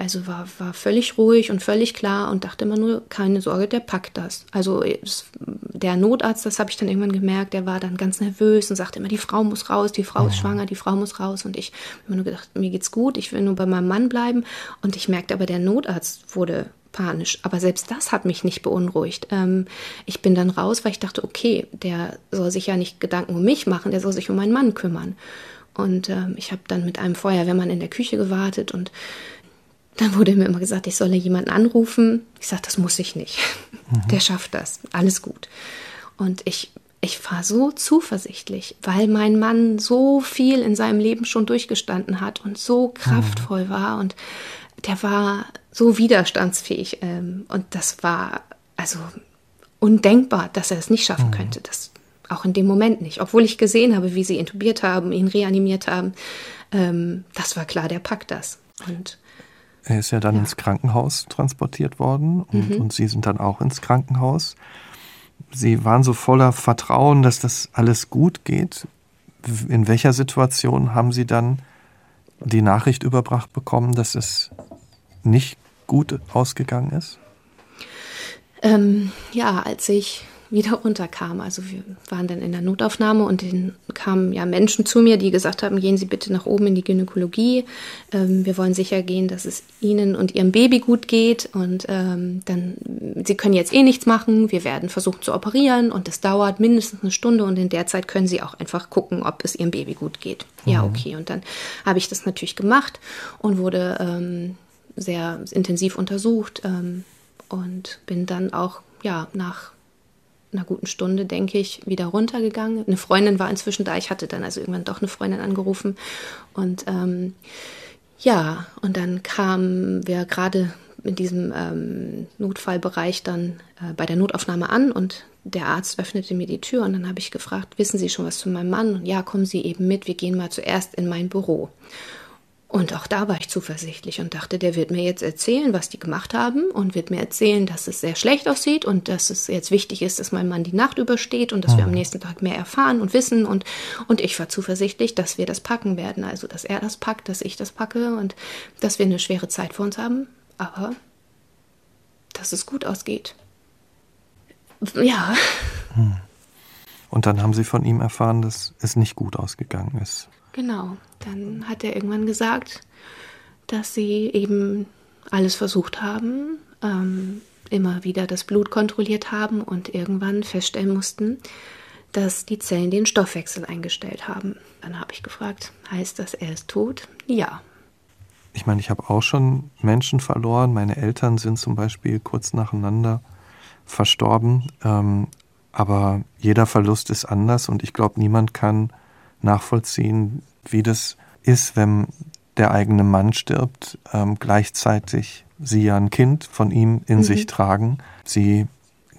also war, war völlig ruhig und völlig klar und dachte immer nur, keine Sorge, der packt das. Also es, der Notarzt, das habe ich dann irgendwann gemerkt, der war dann ganz nervös und sagte immer, die Frau muss raus, die Frau ist schwanger, die Frau muss raus. Und ich habe immer nur gedacht, mir geht's gut, ich will nur bei meinem Mann bleiben. Und ich merkte aber, der Notarzt wurde panisch. Aber selbst das hat mich nicht beunruhigt. Ähm, ich bin dann raus, weil ich dachte, okay, der soll sich ja nicht Gedanken um mich machen, der soll sich um meinen Mann kümmern. Und ähm, ich habe dann mit einem Feuerwehrmann in der Küche gewartet und dann wurde mir immer gesagt, ich solle jemanden anrufen. Ich sagte, das muss ich nicht. Mhm. Der schafft das. Alles gut. Und ich, ich war so zuversichtlich, weil mein Mann so viel in seinem Leben schon durchgestanden hat und so kraftvoll mhm. war und der war so widerstandsfähig. Ähm, und das war also undenkbar, dass er es nicht schaffen mhm. könnte. Das auch in dem Moment nicht. Obwohl ich gesehen habe, wie sie intubiert haben, ihn reanimiert haben. Ähm, das war klar, der packt das. Und er ist ja dann ja. ins Krankenhaus transportiert worden und, mhm. und Sie sind dann auch ins Krankenhaus. Sie waren so voller Vertrauen, dass das alles gut geht. In welcher Situation haben Sie dann die Nachricht überbracht bekommen, dass es nicht gut ausgegangen ist? Ähm, ja, als ich wieder runterkam. Also wir waren dann in der Notaufnahme und dann kamen ja Menschen zu mir, die gesagt haben, gehen Sie bitte nach oben in die Gynäkologie. Ähm, wir wollen sicher gehen, dass es Ihnen und Ihrem Baby gut geht und ähm, dann, Sie können jetzt eh nichts machen. Wir werden versuchen zu operieren und es dauert mindestens eine Stunde und in der Zeit können Sie auch einfach gucken, ob es Ihrem Baby gut geht. Mhm. Ja, okay. Und dann habe ich das natürlich gemacht und wurde ähm, sehr intensiv untersucht ähm, und bin dann auch ja nach einer guten Stunde, denke ich, wieder runtergegangen. Eine Freundin war inzwischen da. Ich hatte dann also irgendwann doch eine Freundin angerufen. Und ähm, ja, und dann kamen wir gerade in diesem ähm, Notfallbereich dann äh, bei der Notaufnahme an und der Arzt öffnete mir die Tür und dann habe ich gefragt, wissen Sie schon was zu meinem Mann? Und ja, kommen Sie eben mit, wir gehen mal zuerst in mein Büro. Und auch da war ich zuversichtlich und dachte, der wird mir jetzt erzählen, was die gemacht haben und wird mir erzählen, dass es sehr schlecht aussieht und dass es jetzt wichtig ist, dass mein Mann die Nacht übersteht und dass mhm. wir am mhm. nächsten Tag mehr erfahren und wissen. Und, und ich war zuversichtlich, dass wir das packen werden. Also, dass er das packt, dass ich das packe und dass wir eine schwere Zeit vor uns haben, aber dass es gut ausgeht. Ja. Hm. Und dann haben Sie von ihm erfahren, dass es nicht gut ausgegangen ist. Genau. Dann hat er irgendwann gesagt, dass sie eben alles versucht haben, ähm, immer wieder das Blut kontrolliert haben und irgendwann feststellen mussten, dass die Zellen den Stoffwechsel eingestellt haben. Dann habe ich gefragt, heißt das, er ist tot? Ja. Ich meine, ich habe auch schon Menschen verloren. Meine Eltern sind zum Beispiel kurz nacheinander verstorben. Ähm, aber jeder Verlust ist anders und ich glaube, niemand kann nachvollziehen, wie das ist, wenn der eigene Mann stirbt, ähm, gleichzeitig sie ja ein Kind von ihm in mhm. sich tragen. Sie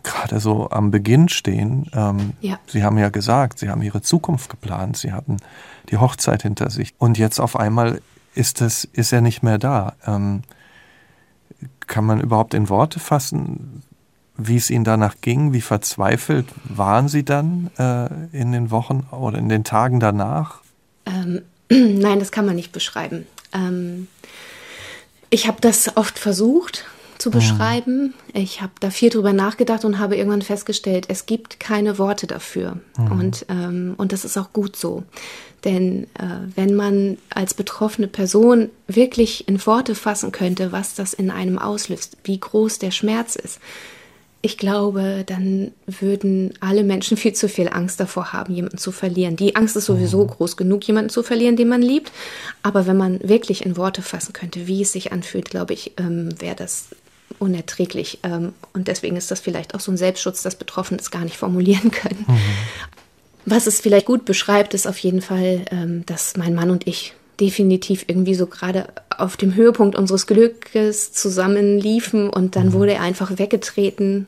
gerade so am Beginn stehen. Ähm, ja. Sie haben ja gesagt, Sie haben Ihre Zukunft geplant, Sie hatten die Hochzeit hinter sich. Und jetzt auf einmal ist, es, ist er nicht mehr da. Ähm, kann man überhaupt in Worte fassen, wie es Ihnen danach ging? Wie verzweifelt waren Sie dann äh, in den Wochen oder in den Tagen danach? Ähm, nein, das kann man nicht beschreiben. Ähm, ich habe das oft versucht zu mhm. beschreiben. Mhm. Ich habe da viel drüber nachgedacht und habe irgendwann festgestellt, es gibt keine Worte dafür. Mhm. Und, ähm, und das ist auch gut so. Denn äh, wenn man als betroffene Person wirklich in Worte fassen könnte, was das in einem auslöst, wie groß der Schmerz ist, ich glaube, dann würden alle Menschen viel zu viel Angst davor haben, jemanden zu verlieren. Die Angst ist sowieso mhm. groß genug, jemanden zu verlieren, den man liebt. Aber wenn man wirklich in Worte fassen könnte, wie es sich anfühlt, glaube ich, ähm, wäre das unerträglich. Ähm, und deswegen ist das vielleicht auch so ein Selbstschutz, dass Betroffene es gar nicht formulieren können. Mhm. Was es vielleicht gut beschreibt, ist auf jeden Fall, ähm, dass mein Mann und ich definitiv irgendwie so gerade auf dem Höhepunkt unseres Glückes zusammenliefen und dann mhm. wurde er einfach weggetreten,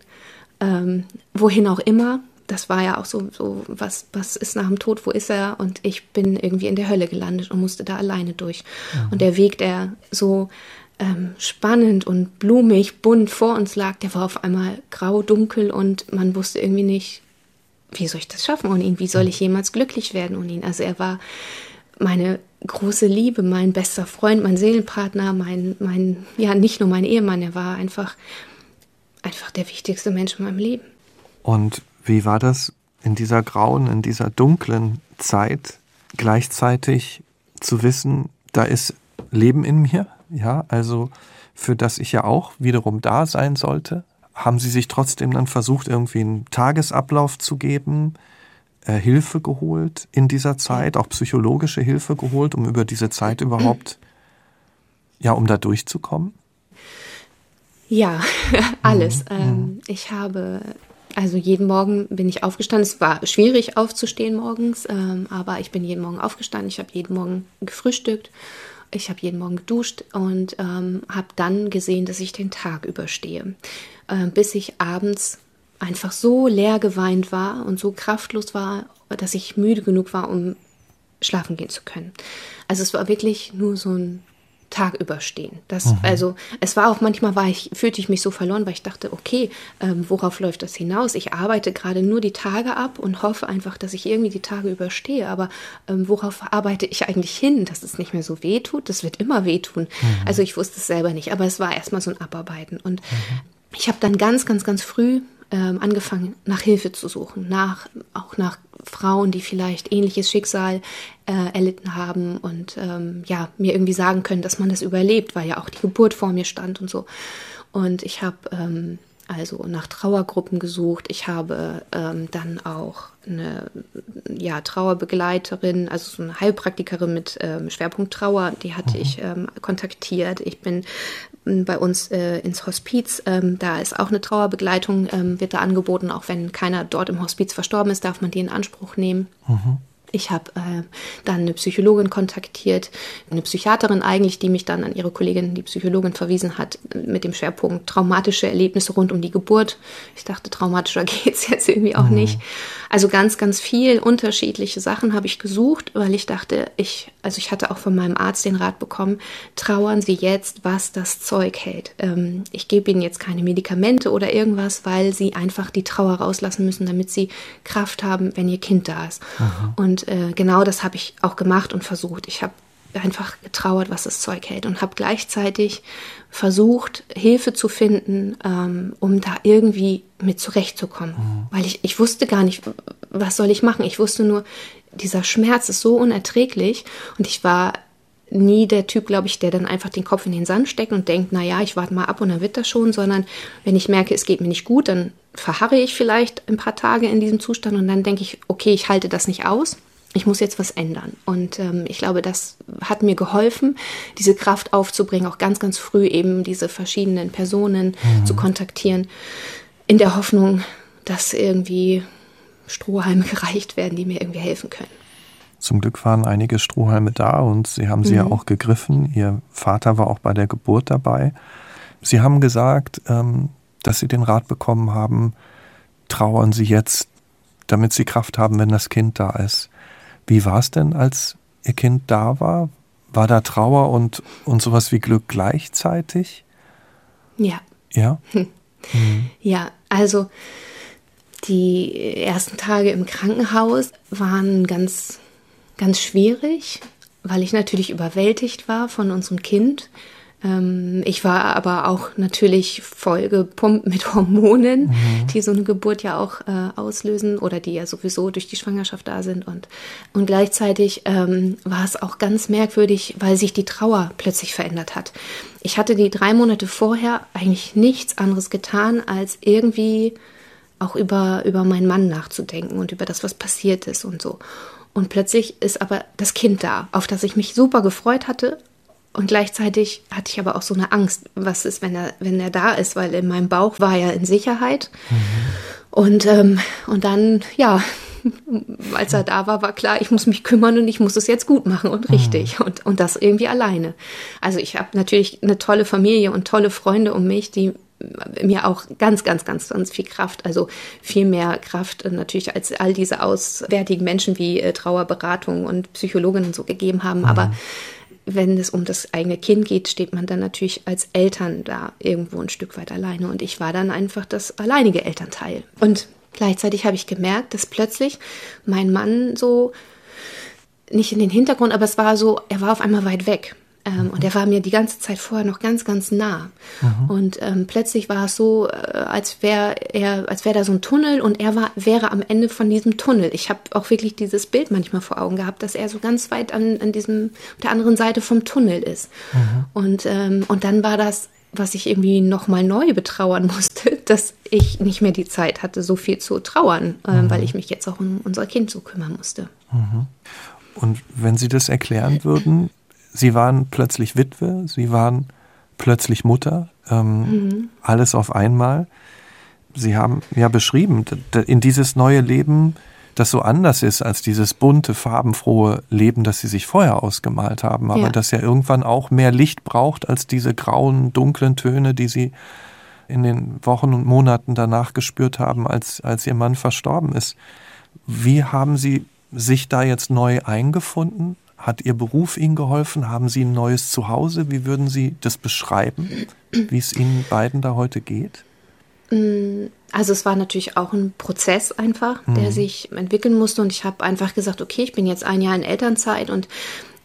ähm, wohin auch immer. Das war ja auch so, so was, was ist nach dem Tod, wo ist er? Und ich bin irgendwie in der Hölle gelandet und musste da alleine durch. Mhm. Und der Weg, der so ähm, spannend und blumig, bunt vor uns lag, der war auf einmal grau, dunkel und man wusste irgendwie nicht, wie soll ich das schaffen ohne ihn? Wie soll ich jemals glücklich werden ohne ihn? Also er war meine große Liebe, mein bester Freund, mein Seelenpartner, mein, mein, ja, nicht nur mein Ehemann, er war einfach, einfach der wichtigste Mensch in meinem Leben. Und wie war das in dieser grauen, in dieser dunklen Zeit gleichzeitig zu wissen, da ist Leben in mir, ja, also für das ich ja auch wiederum da sein sollte? Haben Sie sich trotzdem dann versucht, irgendwie einen Tagesablauf zu geben? Äh, Hilfe geholt in dieser Zeit, auch psychologische Hilfe geholt, um über diese Zeit überhaupt, ja, um da durchzukommen? Ja, alles. Mhm. Ähm, mhm. ich habe, also jeden Morgen bin ich aufgestanden. Es war schwierig aufzustehen morgens, ähm, aber ich bin jeden Morgen aufgestanden. Ich habe jeden Morgen gefrühstückt. Ich habe jeden Morgen geduscht und ähm, habe dann gesehen, dass ich den Tag überstehe, äh, bis ich abends einfach so leer geweint war und so kraftlos war, dass ich müde genug war, um schlafen gehen zu können. Also es war wirklich nur so ein Tag überstehen. Das, mhm. Also es war auch manchmal war ich, fühlte ich mich so verloren, weil ich dachte, okay, ähm, worauf läuft das hinaus? Ich arbeite gerade nur die Tage ab und hoffe einfach, dass ich irgendwie die Tage überstehe. Aber ähm, worauf arbeite ich eigentlich hin, dass es nicht mehr so weh tut? Das wird immer wehtun. Mhm. Also ich wusste es selber nicht, aber es war erstmal so ein Abarbeiten. Und mhm. ich habe dann ganz, ganz, ganz früh ähm, angefangen, nach Hilfe zu suchen, nach, auch nach Frauen, die vielleicht ähnliches Schicksal äh, erlitten haben und ähm, ja, mir irgendwie sagen können, dass man das überlebt, weil ja auch die Geburt vor mir stand und so. Und ich habe ähm, also nach Trauergruppen gesucht. Ich habe ähm, dann auch eine ja, Trauerbegleiterin, also so eine Heilpraktikerin mit ähm, Schwerpunkt Trauer, die hatte mhm. ich ähm, kontaktiert. Ich bin bei uns äh, ins Hospiz, ähm, da ist auch eine Trauerbegleitung, ähm, wird da angeboten, auch wenn keiner dort im Hospiz verstorben ist, darf man die in Anspruch nehmen. Mhm. Ich habe äh, dann eine Psychologin kontaktiert, eine Psychiaterin eigentlich, die mich dann an ihre Kollegin, die Psychologin, verwiesen hat mit dem Schwerpunkt traumatische Erlebnisse rund um die Geburt. Ich dachte, traumatischer geht's jetzt irgendwie auch mhm. nicht. Also ganz, ganz viel unterschiedliche Sachen habe ich gesucht, weil ich dachte, ich, also ich hatte auch von meinem Arzt den Rat bekommen, trauern Sie jetzt, was das Zeug hält. Ähm, ich gebe Ihnen jetzt keine Medikamente oder irgendwas, weil Sie einfach die Trauer rauslassen müssen, damit Sie Kraft haben, wenn Ihr Kind da ist. Mhm. Und äh, genau das habe ich auch gemacht und versucht. Ich habe einfach getrauert, was das Zeug hält und habe gleichzeitig versucht, Hilfe zu finden, ähm, um da irgendwie mit zurechtzukommen. Mhm. Weil ich, ich wusste gar nicht, was soll ich machen. Ich wusste nur, dieser Schmerz ist so unerträglich und ich war nie der Typ, glaube ich, der dann einfach den Kopf in den Sand steckt und denkt, na ja, ich warte mal ab und dann wird das schon, sondern wenn ich merke, es geht mir nicht gut, dann verharre ich vielleicht ein paar Tage in diesem Zustand und dann denke ich, okay, ich halte das nicht aus ich muss jetzt was ändern. Und ähm, ich glaube, das hat mir geholfen, diese Kraft aufzubringen, auch ganz, ganz früh eben diese verschiedenen Personen mhm. zu kontaktieren, in der Hoffnung, dass irgendwie Strohhalme gereicht werden, die mir irgendwie helfen können. Zum Glück waren einige Strohhalme da und Sie haben sie mhm. ja auch gegriffen. Ihr Vater war auch bei der Geburt dabei. Sie haben gesagt, ähm, dass Sie den Rat bekommen haben, trauern Sie jetzt, damit Sie Kraft haben, wenn das Kind da ist. Wie war es denn, als Ihr Kind da war? War da Trauer und, und sowas wie Glück gleichzeitig? Ja. Ja? Hm. Mhm. Ja, also die ersten Tage im Krankenhaus waren ganz, ganz schwierig, weil ich natürlich überwältigt war von unserem Kind. Ähm, ich war aber auch natürlich voll gepumpt mit Hormonen, mhm. die so eine Geburt ja auch äh, auslösen oder die ja sowieso durch die Schwangerschaft da sind. Und, und gleichzeitig ähm, war es auch ganz merkwürdig, weil sich die Trauer plötzlich verändert hat. Ich hatte die drei Monate vorher eigentlich nichts anderes getan, als irgendwie auch über, über meinen Mann nachzudenken und über das, was passiert ist und so. Und plötzlich ist aber das Kind da, auf das ich mich super gefreut hatte, und gleichzeitig hatte ich aber auch so eine Angst, was ist, wenn er, wenn er da ist, weil in meinem Bauch war er in Sicherheit. Mhm. Und, ähm, und dann, ja, als er da war, war klar, ich muss mich kümmern und ich muss es jetzt gut machen und richtig. Mhm. Und, und das irgendwie alleine. Also ich habe natürlich eine tolle Familie und tolle Freunde um mich, die mir auch ganz, ganz, ganz, ganz viel Kraft, also viel mehr Kraft natürlich als all diese auswärtigen Menschen wie äh, Trauerberatung und Psychologinnen so gegeben haben. Mhm. Aber wenn es um das eigene Kind geht, steht man dann natürlich als Eltern da irgendwo ein Stück weit alleine. Und ich war dann einfach das alleinige Elternteil. Und gleichzeitig habe ich gemerkt, dass plötzlich mein Mann so nicht in den Hintergrund, aber es war so, er war auf einmal weit weg. Ähm, und er war mir die ganze Zeit vorher noch ganz, ganz nah. Mhm. Und ähm, plötzlich war es so, äh, als wäre er, als wäre da so ein Tunnel und er war, wäre am Ende von diesem Tunnel. Ich habe auch wirklich dieses Bild manchmal vor Augen gehabt, dass er so ganz weit an, an diesem, der anderen Seite vom Tunnel ist. Mhm. Und, ähm, und dann war das, was ich irgendwie nochmal neu betrauern musste, dass ich nicht mehr die Zeit hatte, so viel zu trauern, äh, mhm. weil ich mich jetzt auch um unser Kind so kümmern musste. Und wenn Sie das erklären würden, Sie waren plötzlich Witwe, sie waren plötzlich Mutter, ähm, mhm. alles auf einmal. Sie haben ja beschrieben, in dieses neue Leben, das so anders ist als dieses bunte, farbenfrohe Leben, das sie sich vorher ausgemalt haben, aber ja. das ja irgendwann auch mehr Licht braucht als diese grauen, dunklen Töne, die sie in den Wochen und Monaten danach gespürt haben, als, als ihr Mann verstorben ist. Wie haben Sie sich da jetzt neu eingefunden? Hat Ihr Beruf Ihnen geholfen? Haben Sie ein neues Zuhause? Wie würden Sie das beschreiben, wie es Ihnen beiden da heute geht? Mm, also es war natürlich auch ein Prozess einfach, der mhm. sich entwickeln musste und ich habe einfach gesagt, okay, ich bin jetzt ein Jahr in Elternzeit und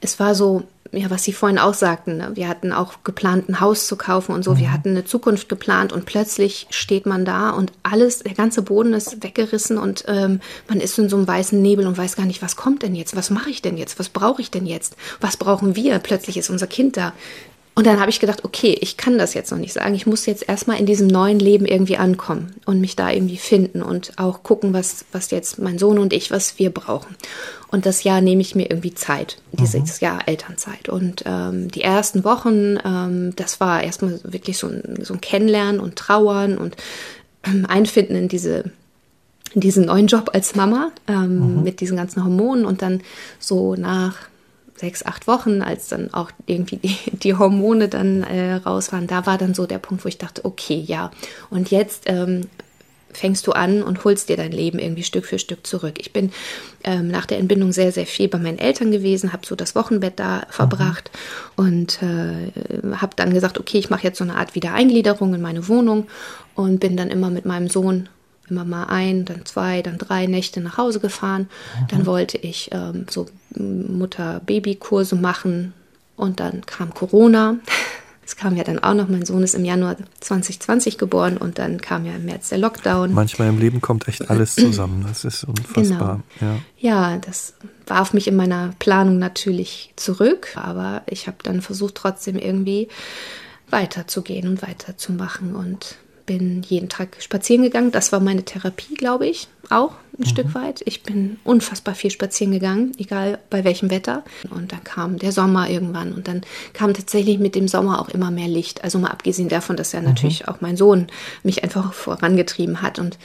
es war so, ja, was Sie vorhin auch sagten, ne? wir hatten auch geplant, ein Haus zu kaufen und so, mhm. wir hatten eine Zukunft geplant und plötzlich steht man da und alles, der ganze Boden ist weggerissen und ähm, man ist in so einem weißen Nebel und weiß gar nicht, was kommt denn jetzt, was mache ich denn jetzt, was brauche ich denn jetzt, was brauchen wir, plötzlich ist unser Kind da. Und dann habe ich gedacht, okay, ich kann das jetzt noch nicht sagen. Ich muss jetzt erstmal in diesem neuen Leben irgendwie ankommen und mich da irgendwie finden und auch gucken, was, was jetzt mein Sohn und ich, was wir brauchen. Und das Jahr nehme ich mir irgendwie Zeit, dieses mhm. Jahr Elternzeit. Und ähm, die ersten Wochen, ähm, das war erstmal wirklich so ein, so ein Kennenlernen und Trauern und ähm, Einfinden in diese in diesen neuen Job als Mama ähm, mhm. mit diesen ganzen Hormonen und dann so nach sechs, acht Wochen, als dann auch irgendwie die, die Hormone dann äh, raus waren, da war dann so der Punkt, wo ich dachte, okay, ja. Und jetzt ähm, fängst du an und holst dir dein Leben irgendwie Stück für Stück zurück. Ich bin ähm, nach der Entbindung sehr, sehr viel bei meinen Eltern gewesen, habe so das Wochenbett da verbracht mhm. und äh, habe dann gesagt, okay, ich mache jetzt so eine Art Wiedereingliederung in meine Wohnung und bin dann immer mit meinem Sohn immer mal ein, dann zwei, dann drei Nächte nach Hause gefahren. Mhm. Dann wollte ich ähm, so Mutter-Baby-Kurse machen und dann kam Corona. Es kam ja dann auch noch, mein Sohn ist im Januar 2020 geboren und dann kam ja im März der Lockdown. Manchmal im Leben kommt echt alles zusammen, das ist unfassbar. Genau. Ja. ja, das warf mich in meiner Planung natürlich zurück, aber ich habe dann versucht trotzdem irgendwie weiterzugehen und weiterzumachen und bin jeden Tag spazieren gegangen. Das war meine Therapie, glaube ich, auch ein mhm. Stück weit. Ich bin unfassbar viel spazieren gegangen, egal bei welchem Wetter. Und dann kam der Sommer irgendwann und dann kam tatsächlich mit dem Sommer auch immer mehr Licht. Also mal abgesehen davon, dass ja mhm. natürlich auch mein Sohn mich einfach vorangetrieben hat und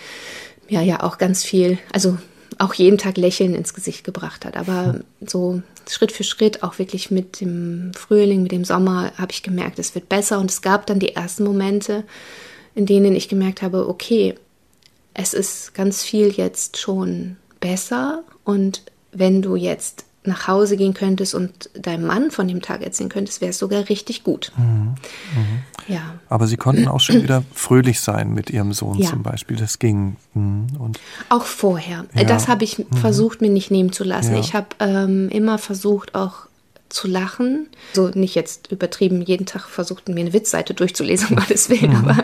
ja, ja auch ganz viel, also auch jeden Tag Lächeln ins Gesicht gebracht hat. Aber so Schritt für Schritt, auch wirklich mit dem Frühling, mit dem Sommer, habe ich gemerkt, es wird besser. Und es gab dann die ersten Momente, in denen ich gemerkt habe, okay, es ist ganz viel jetzt schon besser. Und wenn du jetzt nach Hause gehen könntest und deinem Mann von dem Tag erzählen könntest, wäre es sogar richtig gut. Mhm. Mhm. Ja. Aber Sie konnten auch schon wieder fröhlich sein mit Ihrem Sohn ja. zum Beispiel. Das ging. Mhm. Und auch vorher. Ja. Das habe ich mhm. versucht, mir nicht nehmen zu lassen. Ja. Ich habe ähm, immer versucht, auch zu lachen. So nicht jetzt übertrieben, jeden Tag versucht, mir eine Witzseite durchzulesen, um alles Willen, mhm. aber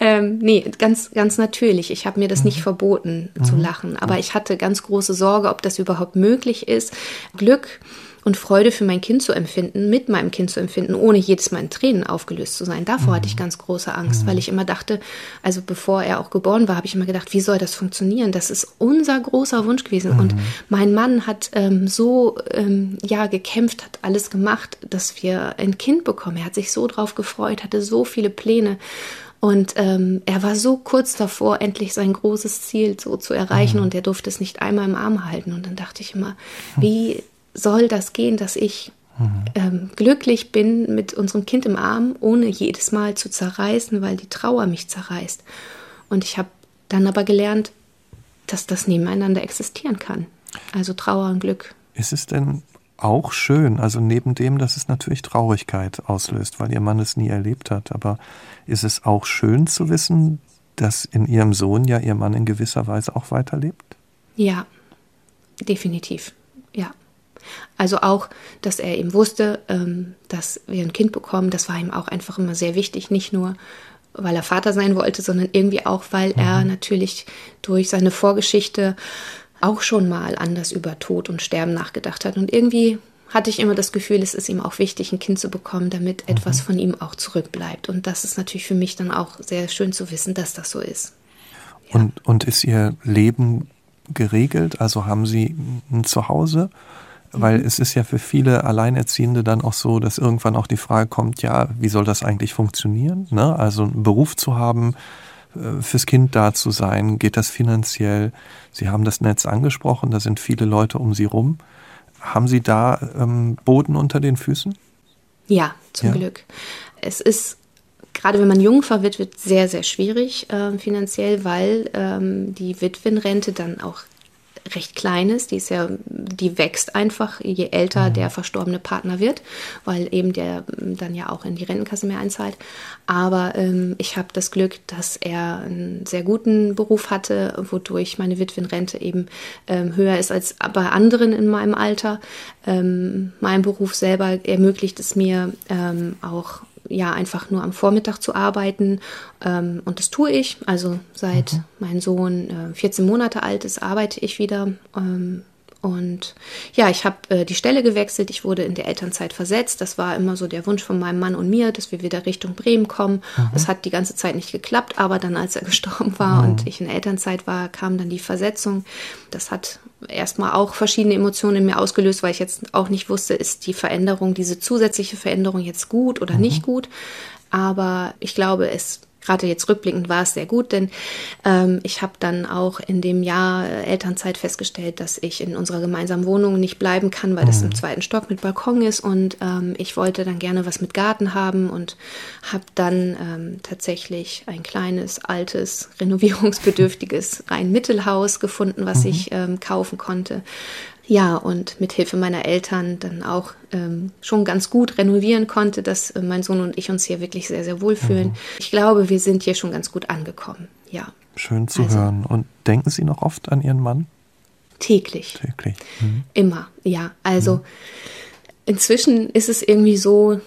ähm, nee, ganz, ganz natürlich. Ich habe mir das mhm. nicht verboten mhm. zu lachen, aber ich hatte ganz große Sorge, ob das überhaupt möglich ist. Glück und Freude für mein Kind zu empfinden, mit meinem Kind zu empfinden, ohne jedes Mal in Tränen aufgelöst zu sein. Davor mhm. hatte ich mhm. ganz große Angst, mhm. weil ich immer dachte, also bevor er auch geboren war, habe ich immer gedacht, wie soll das funktionieren? Das ist unser großer Wunsch gewesen. Mhm. Und mein Mann hat ähm, so ähm, ja gekämpft, hat alles gemacht, dass wir ein Kind bekommen. Er hat sich so drauf gefreut, hatte so viele Pläne. Und ähm, er war so kurz davor, endlich sein großes Ziel so zu erreichen mhm. und er durfte es nicht einmal im Arm halten. Und dann dachte ich immer, wie soll das gehen, dass ich mhm. ähm, glücklich bin mit unserem Kind im Arm, ohne jedes Mal zu zerreißen, weil die Trauer mich zerreißt. Und ich habe dann aber gelernt, dass das nebeneinander existieren kann. Also Trauer und Glück. Ist es denn auch schön, also neben dem, dass es natürlich Traurigkeit auslöst, weil ihr Mann es nie erlebt hat, aber ist es auch schön zu wissen, dass in ihrem Sohn ja ihr Mann in gewisser Weise auch weiterlebt? Ja, definitiv. Ja. Also auch, dass er eben wusste, ähm, dass wir ein Kind bekommen, das war ihm auch einfach immer sehr wichtig, nicht nur weil er Vater sein wollte, sondern irgendwie auch, weil mhm. er natürlich durch seine Vorgeschichte auch schon mal anders über Tod und Sterben nachgedacht hat. Und irgendwie hatte ich immer das Gefühl, es ist ihm auch wichtig, ein Kind zu bekommen, damit mhm. etwas von ihm auch zurückbleibt. Und das ist natürlich für mich dann auch sehr schön zu wissen, dass das so ist. Ja. Und, und ist Ihr Leben geregelt? Also haben Sie ein Zuhause? Weil mhm. es ist ja für viele Alleinerziehende dann auch so, dass irgendwann auch die Frage kommt, ja, wie soll das eigentlich funktionieren? Ne? Also einen Beruf zu haben, äh, fürs Kind da zu sein, geht das finanziell? Sie haben das Netz angesprochen, da sind viele Leute um Sie rum. Haben Sie da ähm, Boden unter den Füßen? Ja, zum ja. Glück. Es ist gerade wenn man Jungfer wird, wird sehr, sehr schwierig äh, finanziell, weil ähm, die Witwenrente dann auch recht klein ist. Die ist ja, die wächst einfach, je älter mhm. der verstorbene Partner wird, weil eben der dann ja auch in die Rentenkasse mehr einzahlt. Aber ähm, ich habe das Glück, dass er einen sehr guten Beruf hatte, wodurch meine Witwenrente eben ähm, höher ist als bei anderen in meinem Alter. Ähm, mein Beruf selber ermöglicht es mir ähm, auch ja einfach nur am Vormittag zu arbeiten. Ähm, und das tue ich. Also seit mhm. mein Sohn äh, 14 Monate alt ist, arbeite ich wieder. Ähm, und ja, ich habe äh, die Stelle gewechselt. Ich wurde in der Elternzeit versetzt. Das war immer so der Wunsch von meinem Mann und mir, dass wir wieder Richtung Bremen kommen. Es hat die ganze Zeit nicht geklappt, aber dann, als er gestorben war mhm. und ich in Elternzeit war, kam dann die Versetzung. Das hat erstmal auch verschiedene Emotionen in mir ausgelöst, weil ich jetzt auch nicht wusste, ist die Veränderung, diese zusätzliche Veränderung jetzt gut oder mhm. nicht gut. Aber ich glaube, es gerade jetzt rückblickend war es sehr gut, denn ähm, ich habe dann auch in dem Jahr Elternzeit festgestellt, dass ich in unserer gemeinsamen Wohnung nicht bleiben kann, weil mhm. das im zweiten Stock mit Balkon ist und ähm, ich wollte dann gerne was mit Garten haben und habe dann ähm, tatsächlich ein kleines, altes, renovierungsbedürftiges Rhein-Mittelhaus gefunden, was mhm. ich ähm, kaufen konnte ja, und mit Hilfe meiner Eltern dann auch ähm, schon ganz gut renovieren konnte, dass äh, mein Sohn und ich uns hier wirklich sehr, sehr wohlfühlen. Mhm. Ich glaube, wir sind hier schon ganz gut angekommen. Ja. Schön zu also, hören. Und denken Sie noch oft an Ihren Mann? Täglich. Täglich. Mhm. Immer, ja. Also mhm. inzwischen ist es irgendwie so,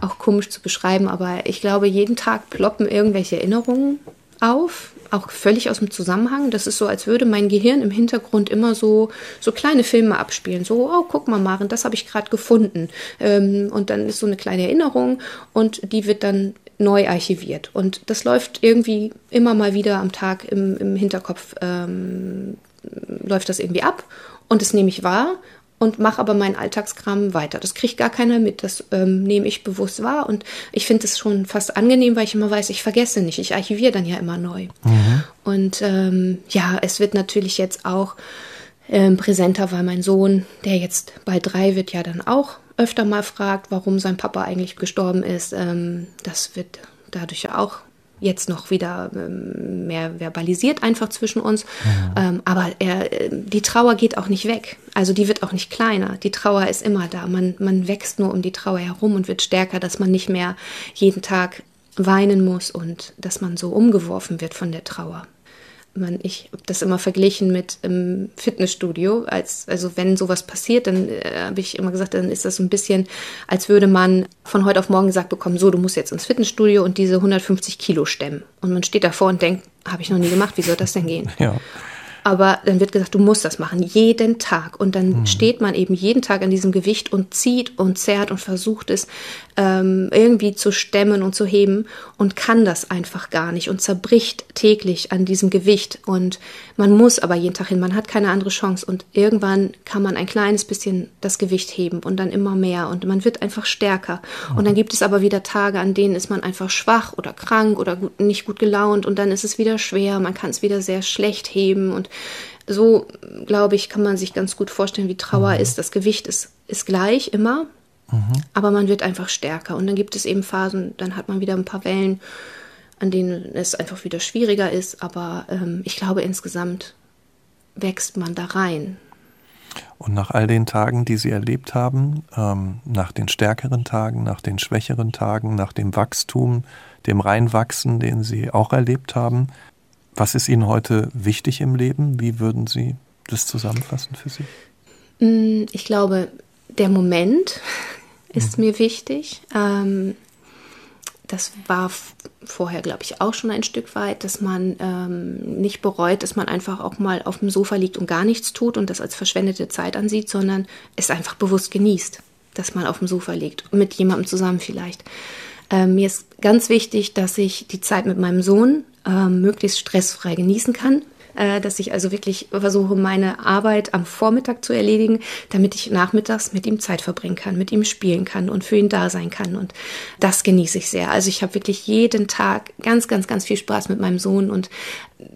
auch komisch zu beschreiben, aber ich glaube, jeden Tag ploppen irgendwelche Erinnerungen auf auch völlig aus dem Zusammenhang. Das ist so, als würde mein Gehirn im Hintergrund immer so, so kleine Filme abspielen. So, oh, guck mal, Maren, das habe ich gerade gefunden. Ähm, und dann ist so eine kleine Erinnerung und die wird dann neu archiviert. Und das läuft irgendwie immer mal wieder am Tag im, im Hinterkopf, ähm, läuft das irgendwie ab. Und das nehme ich wahr und mache aber meinen Alltagskram weiter. Das kriegt gar keiner mit. Das ähm, nehme ich bewusst wahr und ich finde es schon fast angenehm, weil ich immer weiß, ich vergesse nicht. Ich archiviere dann ja immer neu. Mhm. Und ähm, ja, es wird natürlich jetzt auch Ähm, präsenter war mein Sohn, der jetzt bei drei wird, ja dann auch öfter mal fragt, warum sein Papa eigentlich gestorben ist. Ähm, das wird dadurch ja auch jetzt noch wieder ähm, mehr verbalisiert einfach zwischen uns. Mhm. Ähm, aber er, äh, die Trauer geht auch nicht weg. Also die wird auch nicht kleiner. Die Trauer ist immer da. Man, man wächst nur um die Trauer herum und wird stärker, dass man nicht mehr jeden Tag weinen muss und dass man so umgeworfen wird von der Trauer man, ich habe das immer verglichen mit im Fitnessstudio. Als, also wenn sowas passiert, dann äh, habe ich immer gesagt, dann ist das so ein bisschen, als würde man von heute auf morgen gesagt bekommen, so, du musst jetzt ins Fitnessstudio und diese 150 Kilo stemmen. Und man steht davor und denkt, habe ich noch nie gemacht, wie soll das denn gehen? Ja. Aber dann wird gesagt, du musst das machen, jeden Tag. Und dann mhm. steht man eben jeden Tag an diesem Gewicht und zieht und zerrt und versucht es ähm, irgendwie zu stemmen und zu heben und kann das einfach gar nicht und zerbricht täglich an diesem Gewicht. Und man muss aber jeden Tag hin, man hat keine andere Chance. Und irgendwann kann man ein kleines bisschen das Gewicht heben und dann immer mehr und man wird einfach stärker. Und dann gibt es aber wieder Tage, an denen ist man einfach schwach oder krank oder gut, nicht gut gelaunt und dann ist es wieder schwer, man kann es wieder sehr schlecht heben und so, glaube ich, kann man sich ganz gut vorstellen, wie Trauer mhm. ist. Das Gewicht ist, ist gleich immer, Mhm. Aber man wird einfach stärker. Und dann gibt es eben Phasen, dann hat man wieder ein paar Wellen, an denen es einfach wieder schwieriger ist. Aber ähm, ich glaube, insgesamt wächst man da rein. Und nach all den Tagen, die Sie erlebt haben, ähm, nach den stärkeren Tagen, nach den schwächeren Tagen, nach dem Wachstum, dem Reinwachsen, den Sie auch erlebt haben, was ist Ihnen heute wichtig im Leben? Wie würden Sie das zusammenfassen für Sie? Mm, ich glaube, der Moment, ist mhm. mir wichtig. Ähm, das war vorher, glaube ich, auch schon ein Stück weit, dass man ähm, nicht bereut, dass man einfach auch mal auf dem Sofa liegt und gar nichts tut und das als verschwendete Zeit ansieht, sondern es einfach bewusst genießt, dass man auf dem Sofa liegt, mit jemandem zusammen vielleicht. Ähm, mir ist ganz wichtig, dass ich die Zeit mit meinem Sohn ähm, möglichst stressfrei genießen kann äh, dass ich also wirklich versuche, meine Arbeit am Vormittag zu erledigen, damit ich nachmittags mit ihm Zeit verbringen kann, mit ihm spielen kann und für ihn da sein kann. Und das genieße ich sehr. Also ich habe wirklich jeden Tag ganz, ganz, ganz viel Spaß mit meinem Sohn und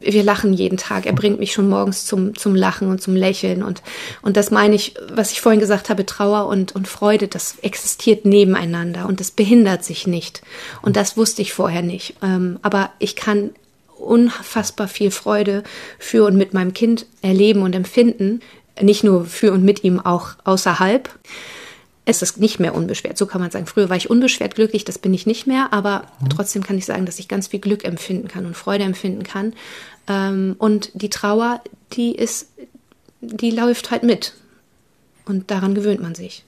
wir lachen jeden Tag. Er bringt mich schon morgens zum, zum Lachen und zum Lächeln. Und, und das meine ich, was ich vorhin gesagt habe, Trauer und, und Freude, das existiert nebeneinander und das behindert sich nicht. Und das wusste ich vorher nicht. Ähm, aber ich kann unfassbar viel Freude für und mit meinem Kind erleben und empfinden. Nicht nur für und mit ihm, auch außerhalb. Es ist nicht mehr unbeschwert, so kann man sagen. Früher war ich unbeschwert glücklich, das bin ich nicht mehr, aber mhm. trotzdem kann ich sagen, dass ich ganz viel Glück empfinden kann und Freude empfinden kann. Ähm, und die Trauer, die ist, die läuft halt mit. Und daran gewöhnt man sich.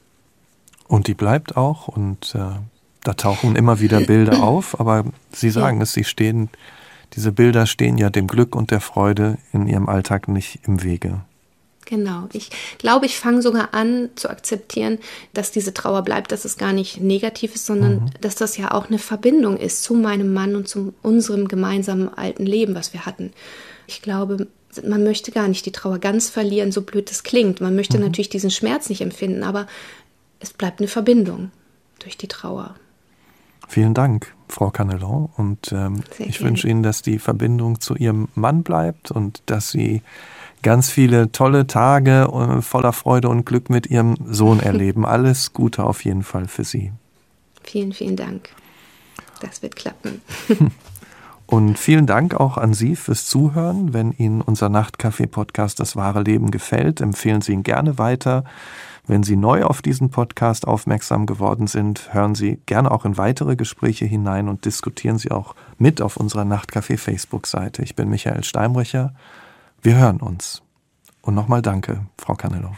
Und die bleibt auch und äh, da tauchen immer wieder Bilder auf, aber Sie sagen ja. es, Sie stehen diese Bilder stehen ja dem Glück und der Freude in ihrem Alltag nicht im Wege. Genau. Ich glaube, ich fange sogar an zu akzeptieren, dass diese Trauer bleibt, dass es gar nicht negativ ist, sondern mhm. dass das ja auch eine Verbindung ist zu meinem Mann und zu unserem gemeinsamen alten Leben, was wir hatten. Ich glaube, man möchte gar nicht die Trauer ganz verlieren, so blöd es klingt. Man möchte mhm. natürlich diesen Schmerz nicht empfinden, aber es bleibt eine Verbindung durch die Trauer. Vielen Dank, Frau Canelon. Und ähm, ich wünsche Ihnen, dass die Verbindung zu Ihrem Mann bleibt und dass Sie ganz viele tolle Tage äh, voller Freude und Glück mit Ihrem Sohn erleben. Alles Gute auf jeden Fall für Sie. Vielen, vielen Dank. Das wird klappen. Und vielen Dank auch an Sie fürs Zuhören. Wenn Ihnen unser Nachtcafé-Podcast Das wahre Leben gefällt, empfehlen Sie ihn gerne weiter. Wenn Sie neu auf diesen Podcast aufmerksam geworden sind, hören Sie gerne auch in weitere Gespräche hinein und diskutieren Sie auch mit auf unserer Nachtcafé Facebook-Seite. Ich bin Michael Steinbrecher. Wir hören uns. Und nochmal danke, Frau Canello.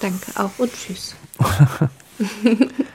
Danke auch und tschüss.